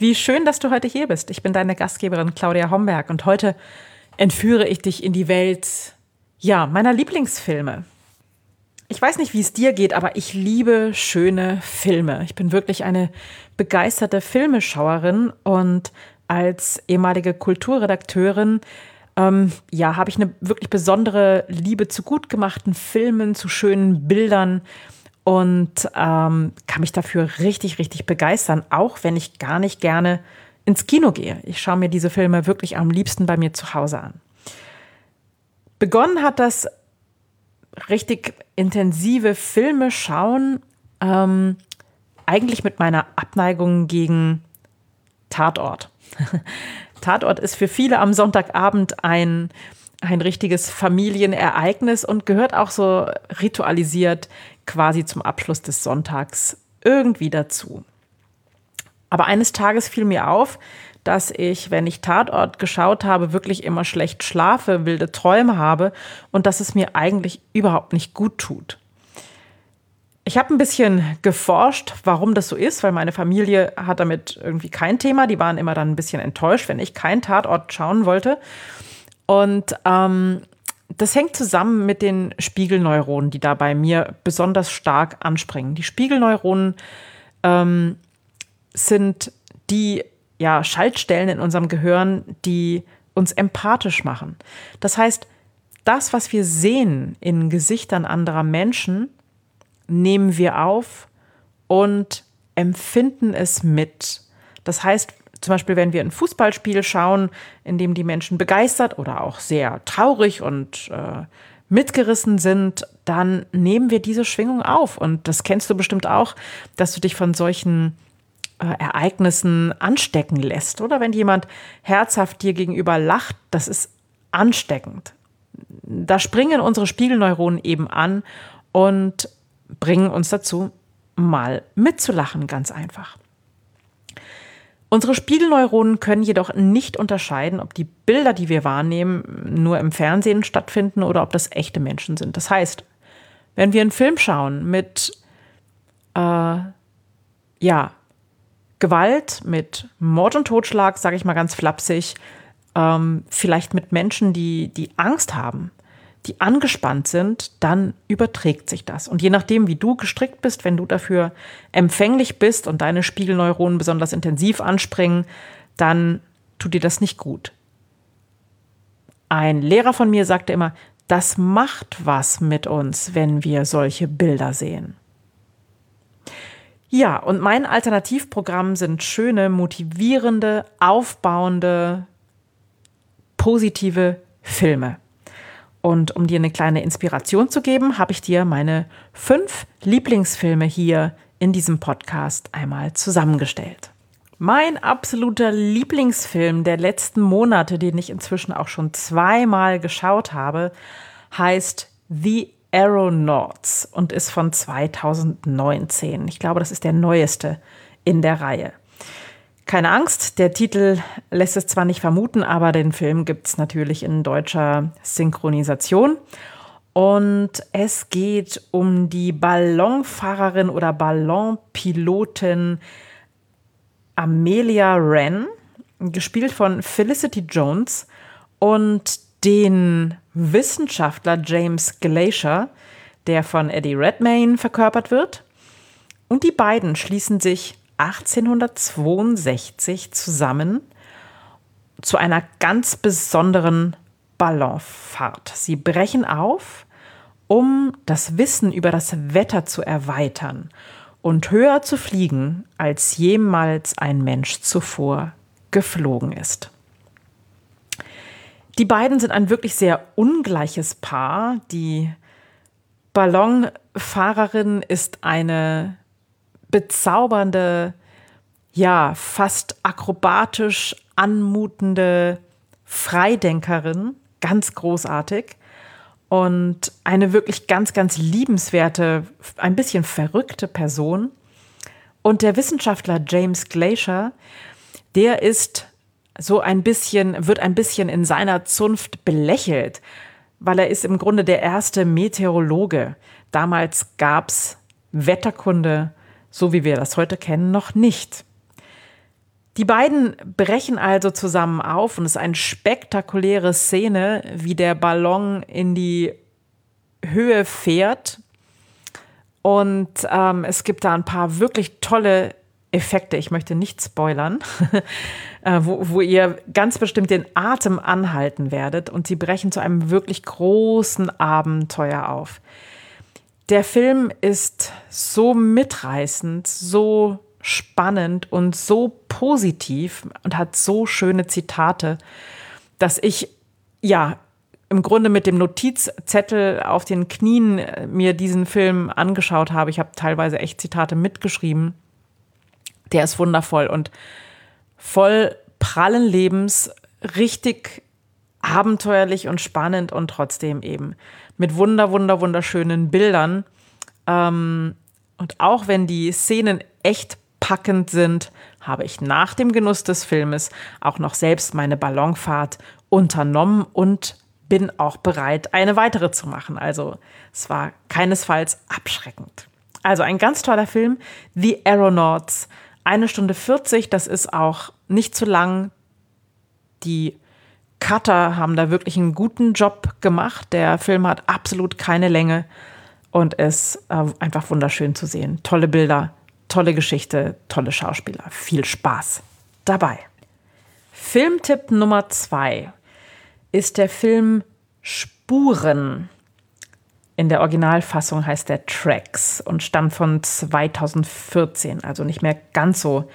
Wie schön, dass du heute hier bist. Ich bin deine Gastgeberin Claudia Homberg und heute entführe ich dich in die Welt, ja, meiner Lieblingsfilme. Ich weiß nicht, wie es dir geht, aber ich liebe schöne Filme. Ich bin wirklich eine begeisterte Filmeschauerin und als ehemalige Kulturredakteurin ähm, ja, habe ich eine wirklich besondere Liebe zu gut gemachten Filmen, zu schönen Bildern und ähm, kann mich dafür richtig, richtig begeistern, auch wenn ich gar nicht gerne ins Kino gehe. Ich schaue mir diese Filme wirklich am liebsten bei mir zu Hause an. Begonnen hat das richtig intensive Filme schauen, ähm, eigentlich mit meiner Abneigung gegen Tatort. Tatort ist für viele am Sonntagabend ein ein richtiges Familienereignis und gehört auch so ritualisiert quasi zum Abschluss des Sonntags irgendwie dazu. Aber eines Tages fiel mir auf, dass ich, wenn ich Tatort geschaut habe, wirklich immer schlecht schlafe, wilde Träume habe und dass es mir eigentlich überhaupt nicht gut tut. Ich habe ein bisschen geforscht, warum das so ist, weil meine Familie hat damit irgendwie kein Thema. Die waren immer dann ein bisschen enttäuscht, wenn ich keinen Tatort schauen wollte. Und ähm, das hängt zusammen mit den Spiegelneuronen, die da bei mir besonders stark anspringen. Die Spiegelneuronen ähm, sind die ja, Schaltstellen in unserem Gehirn, die uns empathisch machen. Das heißt, das, was wir sehen in Gesichtern anderer Menschen, nehmen wir auf und empfinden es mit. Das heißt, zum Beispiel, wenn wir ein Fußballspiel schauen, in dem die Menschen begeistert oder auch sehr traurig und äh, mitgerissen sind, dann nehmen wir diese Schwingung auf. Und das kennst du bestimmt auch, dass du dich von solchen äh, Ereignissen anstecken lässt. Oder wenn jemand herzhaft dir gegenüber lacht, das ist ansteckend. Da springen unsere Spiegelneuronen eben an und bringen uns dazu, mal mitzulachen, ganz einfach. Unsere Spiegelneuronen können jedoch nicht unterscheiden, ob die Bilder, die wir wahrnehmen, nur im Fernsehen stattfinden oder ob das echte Menschen sind. Das heißt, wenn wir einen Film schauen mit äh, ja, Gewalt, mit Mord und Totschlag, sage ich mal ganz flapsig, ähm, vielleicht mit Menschen, die, die Angst haben, die angespannt sind, dann überträgt sich das. Und je nachdem, wie du gestrickt bist, wenn du dafür empfänglich bist und deine Spiegelneuronen besonders intensiv anspringen, dann tut dir das nicht gut. Ein Lehrer von mir sagte immer, das macht was mit uns, wenn wir solche Bilder sehen. Ja, und mein Alternativprogramm sind schöne, motivierende, aufbauende, positive Filme. Und um dir eine kleine Inspiration zu geben, habe ich dir meine fünf Lieblingsfilme hier in diesem Podcast einmal zusammengestellt. Mein absoluter Lieblingsfilm der letzten Monate, den ich inzwischen auch schon zweimal geschaut habe, heißt The Aeronauts und ist von 2019. Ich glaube, das ist der neueste in der Reihe. Keine Angst, der Titel lässt es zwar nicht vermuten, aber den Film gibt es natürlich in deutscher Synchronisation. Und es geht um die Ballonfahrerin oder Ballonpilotin Amelia Wren, gespielt von Felicity Jones, und den Wissenschaftler James Glacier, der von Eddie Redmayne verkörpert wird. Und die beiden schließen sich 1862 zusammen zu einer ganz besonderen Ballonfahrt. Sie brechen auf, um das Wissen über das Wetter zu erweitern und höher zu fliegen, als jemals ein Mensch zuvor geflogen ist. Die beiden sind ein wirklich sehr ungleiches Paar. Die Ballonfahrerin ist eine bezaubernde, ja, fast akrobatisch anmutende Freidenkerin, ganz großartig. Und eine wirklich ganz, ganz liebenswerte, ein bisschen verrückte Person. Und der Wissenschaftler James Glacier, der ist so ein bisschen, wird ein bisschen in seiner Zunft belächelt, weil er ist im Grunde der erste Meteorologe. Damals gab es Wetterkunde, so wie wir das heute kennen, noch nicht. Die beiden brechen also zusammen auf und es ist eine spektakuläre Szene, wie der Ballon in die Höhe fährt. Und ähm, es gibt da ein paar wirklich tolle Effekte. Ich möchte nicht spoilern, äh, wo, wo ihr ganz bestimmt den Atem anhalten werdet. Und sie brechen zu einem wirklich großen Abenteuer auf. Der Film ist so mitreißend, so spannend und so positiv und hat so schöne Zitate, dass ich ja im Grunde mit dem Notizzettel auf den Knien äh, mir diesen Film angeschaut habe. Ich habe teilweise echt Zitate mitgeschrieben. Der ist wundervoll und voll prallen Lebens, richtig abenteuerlich und spannend und trotzdem eben mit wunder, wunder, wunderschönen Bildern. Ähm, und auch wenn die Szenen echt packend sind, habe ich nach dem Genuss des Filmes auch noch selbst meine Ballonfahrt unternommen und bin auch bereit, eine weitere zu machen. Also es war keinesfalls abschreckend. Also ein ganz toller Film, The Aeronauts. Eine Stunde 40, das ist auch nicht zu lang. Die Cutter haben da wirklich einen guten Job gemacht. Der Film hat absolut keine Länge und ist äh, einfach wunderschön zu sehen. Tolle Bilder, tolle Geschichte, tolle Schauspieler. Viel Spaß dabei. Filmtipp Nummer zwei ist der Film Spuren. In der Originalfassung heißt der Tracks und stammt von 2014, also nicht mehr ganz so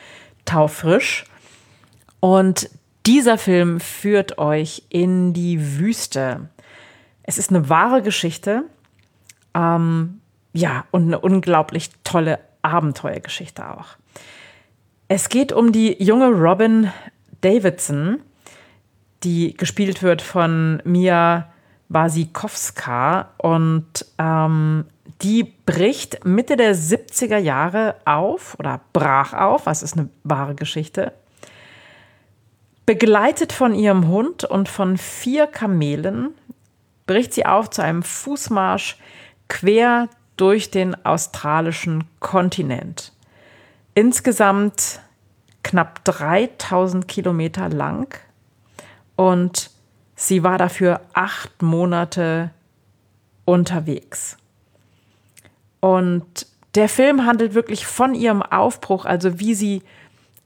taufrisch. Und dieser Film führt euch in die Wüste. Es ist eine wahre Geschichte. Ähm, ja, und eine unglaublich tolle Abenteuergeschichte auch. Es geht um die junge Robin Davidson, die gespielt wird von Mia Wasikowska und ähm, die bricht Mitte der 70er Jahre auf oder brach auf, was ist eine wahre Geschichte, begleitet von ihrem Hund und von vier Kamelen, bricht sie auf zu einem Fußmarsch quer durch den australischen Kontinent. Insgesamt knapp 3000 Kilometer lang und sie war dafür acht Monate unterwegs. Und der Film handelt wirklich von ihrem Aufbruch, also wie sie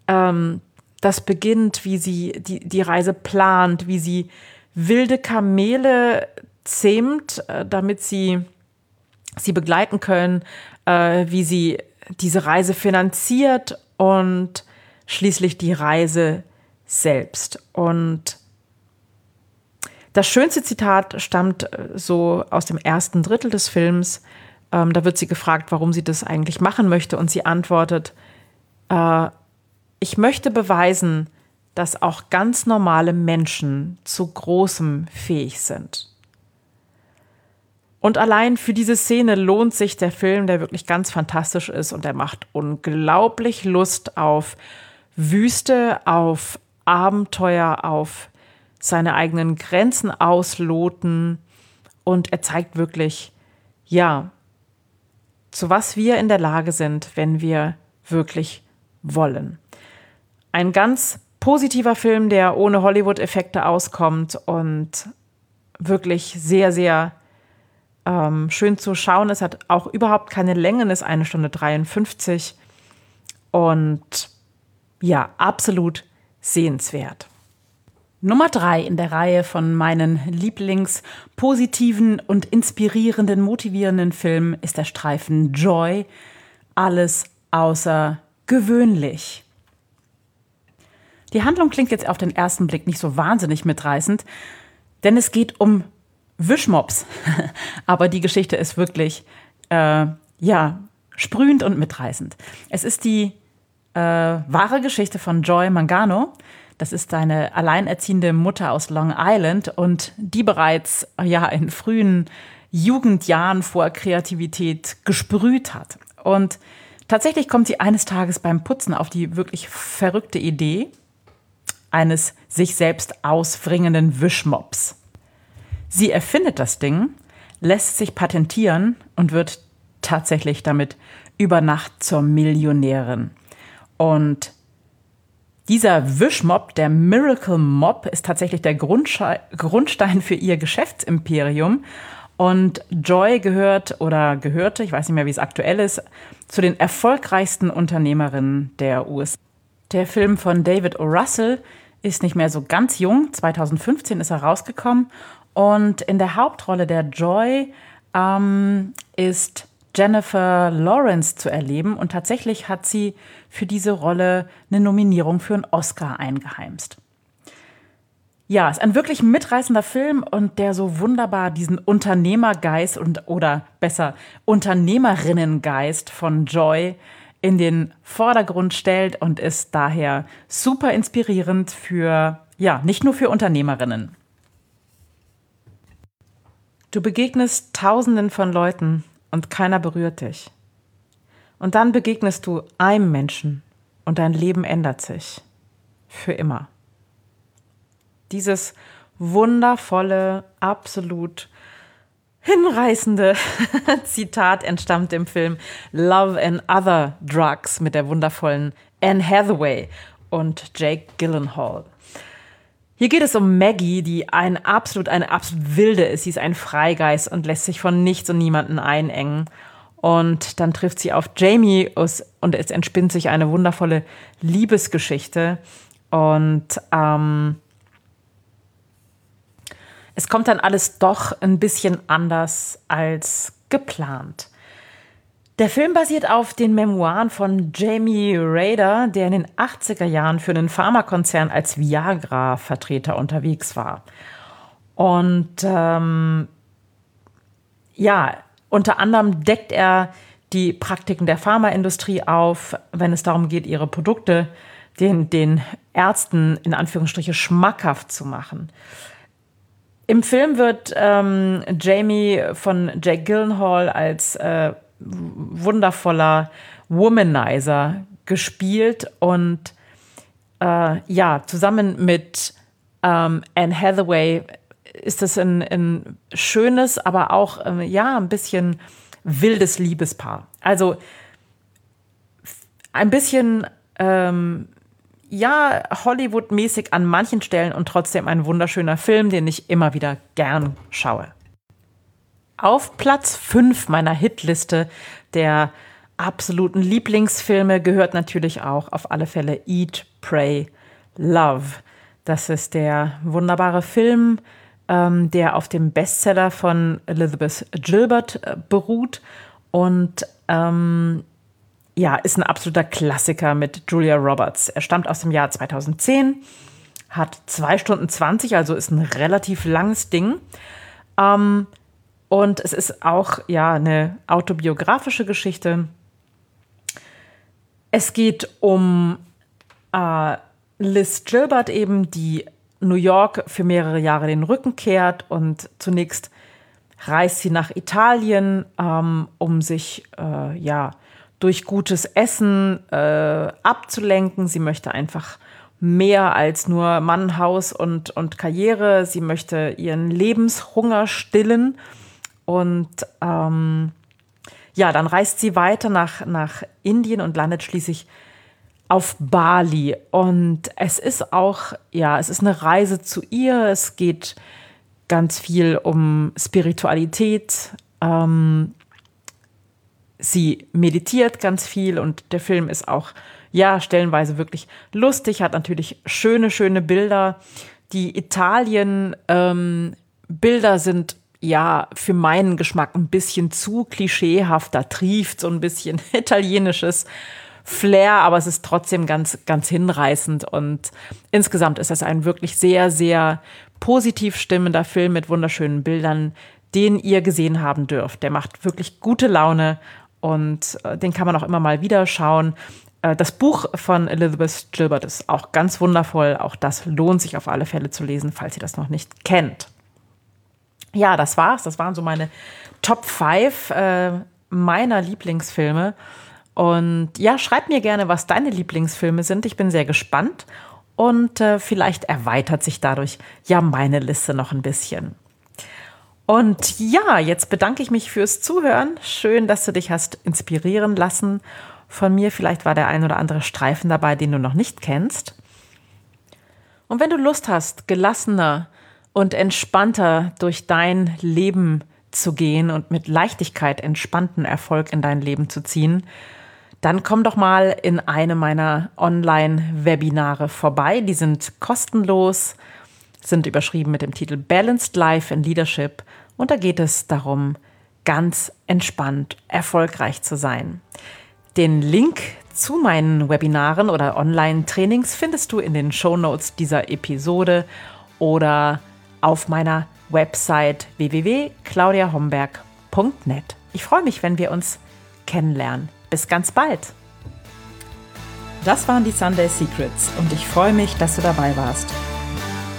ähm, das beginnt, wie sie die, die Reise plant, wie sie wilde Kamele zähmt, äh, damit sie sie begleiten können, äh, wie sie diese Reise finanziert und schließlich die Reise selbst. Und das schönste Zitat stammt äh, so aus dem ersten Drittel des Films. Ähm, da wird sie gefragt, warum sie das eigentlich machen möchte. Und sie antwortet, ich möchte beweisen, dass auch ganz normale Menschen zu Großem fähig sind. Und allein für diese Szene lohnt sich der Film, der wirklich ganz fantastisch ist und der macht unglaublich Lust auf Wüste, auf Abenteuer, auf seine eigenen Grenzen ausloten. Und er zeigt wirklich, ja, zu was wir in der Lage sind, wenn wir wirklich wollen. Ein ganz positiver Film, der ohne Hollywood-Effekte auskommt und wirklich sehr, sehr ähm, schön zu schauen. Es hat auch überhaupt keine Längen, ist eine Stunde 53 und ja, absolut sehenswert. Nummer drei in der Reihe von meinen Lieblings-positiven und inspirierenden, motivierenden Filmen ist der Streifen Joy. Alles außer gewöhnlich. Die Handlung klingt jetzt auf den ersten Blick nicht so wahnsinnig mitreißend, denn es geht um Wischmops. Aber die Geschichte ist wirklich, äh, ja, sprühend und mitreißend. Es ist die äh, wahre Geschichte von Joy Mangano. Das ist eine alleinerziehende Mutter aus Long Island und die bereits ja in frühen Jugendjahren vor Kreativität gesprüht hat. Und tatsächlich kommt sie eines Tages beim Putzen auf die wirklich verrückte Idee eines sich selbst auswringenden Wischmops. Sie erfindet das Ding, lässt sich patentieren und wird tatsächlich damit über Nacht zur Millionärin. Und dieser Wischmob, der Miracle Mob, ist tatsächlich der Grundstein für ihr Geschäftsimperium. Und Joy gehört oder gehörte, ich weiß nicht mehr, wie es aktuell ist, zu den erfolgreichsten Unternehmerinnen der USA. Der Film von David O. Russell ist nicht mehr so ganz jung. 2015 ist er rausgekommen. Und in der Hauptrolle der Joy ähm, ist Jennifer Lawrence zu erleben. Und tatsächlich hat sie für diese Rolle eine Nominierung für einen Oscar eingeheimst. Ja, ist ein wirklich mitreißender Film und der so wunderbar diesen Unternehmergeist und oder besser Unternehmerinnengeist von Joy in den Vordergrund stellt und ist daher super inspirierend für ja, nicht nur für Unternehmerinnen. Du begegnest Tausenden von Leuten und keiner berührt dich. Und dann begegnest du einem Menschen und dein Leben ändert sich. Für immer. Dieses wundervolle, absolut hinreißende Zitat entstammt dem Film Love and Other Drugs mit der wundervollen Anne Hathaway und Jake Gyllenhaal. Hier geht es um Maggie, die ein absolut, eine absolut wilde ist. Sie ist ein Freigeist und lässt sich von nichts und niemanden einengen. Und dann trifft sie auf Jamie und es entspinnt sich eine wundervolle Liebesgeschichte. Und ähm, es kommt dann alles doch ein bisschen anders als geplant. Der Film basiert auf den Memoiren von Jamie Rader, der in den 80er Jahren für einen Pharmakonzern als Viagra-Vertreter unterwegs war. Und ähm, ja, unter anderem deckt er die Praktiken der Pharmaindustrie auf, wenn es darum geht, ihre Produkte den, den Ärzten in Anführungsstriche schmackhaft zu machen. Im Film wird ähm, Jamie von Jake Gyllenhaal als äh, wundervoller Womanizer gespielt und äh, ja, zusammen mit ähm, Anne Hathaway ist es ein, ein schönes, aber auch ähm, ja, ein bisschen wildes Liebespaar. Also ein bisschen ähm, ja, Hollywood-mäßig an manchen Stellen und trotzdem ein wunderschöner Film, den ich immer wieder gern schaue. Auf Platz 5 meiner Hitliste der absoluten Lieblingsfilme gehört natürlich auch auf alle Fälle Eat, Pray, Love. Das ist der wunderbare Film, ähm, der auf dem Bestseller von Elizabeth Gilbert äh, beruht und ähm, ja, ist ein absoluter Klassiker mit Julia Roberts. Er stammt aus dem Jahr 2010, hat zwei Stunden 20, also ist ein relativ langes Ding. Ähm, und es ist auch ja eine autobiografische Geschichte. Es geht um äh, Liz Gilbert eben, die New York für mehrere Jahre den Rücken kehrt und zunächst reist sie nach Italien, ähm, um sich äh, ja durch gutes Essen äh, abzulenken. Sie möchte einfach mehr als nur Mann, Haus und, und Karriere. Sie möchte ihren Lebenshunger stillen und ähm, ja, dann reist sie weiter nach, nach Indien und landet schließlich auf Bali. Und es ist auch, ja, es ist eine Reise zu ihr. Es geht ganz viel um Spiritualität. Ähm, sie meditiert ganz viel und der Film ist auch, ja, stellenweise wirklich lustig, hat natürlich schöne, schöne Bilder. Die Italien-Bilder ähm, sind ja, für meinen Geschmack ein bisschen zu klischeehaft. Da trieft so ein bisschen italienisches Flair, aber es ist trotzdem ganz, ganz hinreißend. Und insgesamt ist das ein wirklich sehr, sehr positiv stimmender Film mit wunderschönen Bildern, den ihr gesehen haben dürft. Der macht wirklich gute Laune und äh, den kann man auch immer mal wieder schauen. Äh, das Buch von Elizabeth Gilbert ist auch ganz wundervoll. Auch das lohnt sich auf alle Fälle zu lesen, falls ihr das noch nicht kennt. Ja, das war's. Das waren so meine Top 5 äh, meiner Lieblingsfilme. Und ja, schreib mir gerne, was deine Lieblingsfilme sind. Ich bin sehr gespannt. Und äh, vielleicht erweitert sich dadurch ja meine Liste noch ein bisschen. Und ja, jetzt bedanke ich mich fürs Zuhören. Schön, dass du dich hast inspirieren lassen von mir. Vielleicht war der ein oder andere Streifen dabei, den du noch nicht kennst. Und wenn du Lust hast, gelassener und entspannter durch dein Leben zu gehen und mit Leichtigkeit entspannten Erfolg in dein Leben zu ziehen, dann komm doch mal in eine meiner Online-Webinare vorbei. Die sind kostenlos, sind überschrieben mit dem Titel Balanced Life and Leadership und da geht es darum, ganz entspannt erfolgreich zu sein. Den Link zu meinen Webinaren oder Online-Trainings findest du in den Show Notes dieser Episode oder auf meiner Website www.claudiahomberg.net. Ich freue mich, wenn wir uns kennenlernen. Bis ganz bald. Das waren die Sunday Secrets und ich freue mich, dass du dabei warst.